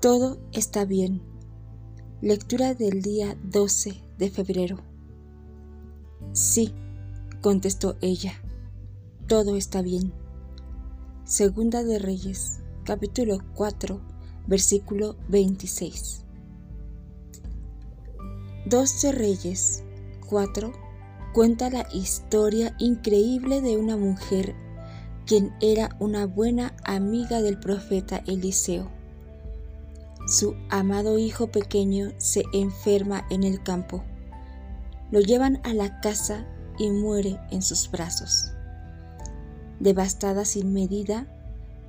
Todo está bien. Lectura del día 12 de febrero. Sí, contestó ella. Todo está bien. Segunda de Reyes, capítulo 4, versículo 26. 12 Reyes 4 cuenta la historia increíble de una mujer quien era una buena amiga del profeta Eliseo su amado hijo pequeño se enferma en el campo. Lo llevan a la casa y muere en sus brazos. Devastada sin medida,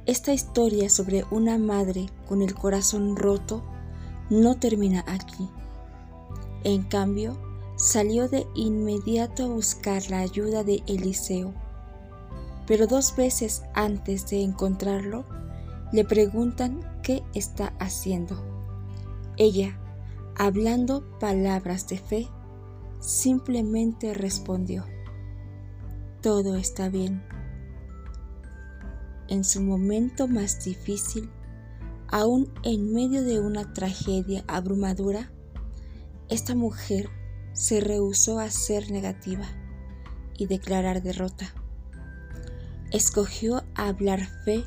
esta historia sobre una madre con el corazón roto no termina aquí. En cambio, salió de inmediato a buscar la ayuda de Eliseo. Pero dos veces antes de encontrarlo, le preguntan qué está haciendo. Ella, hablando palabras de fe, simplemente respondió, todo está bien. En su momento más difícil, aún en medio de una tragedia abrumadora, esta mujer se rehusó a ser negativa y declarar derrota. Escogió hablar fe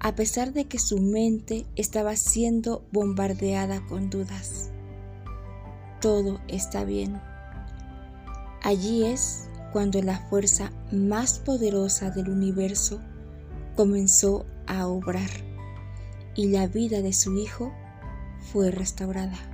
a pesar de que su mente estaba siendo bombardeada con dudas. Todo está bien. Allí es cuando la fuerza más poderosa del universo comenzó a obrar y la vida de su hijo fue restaurada.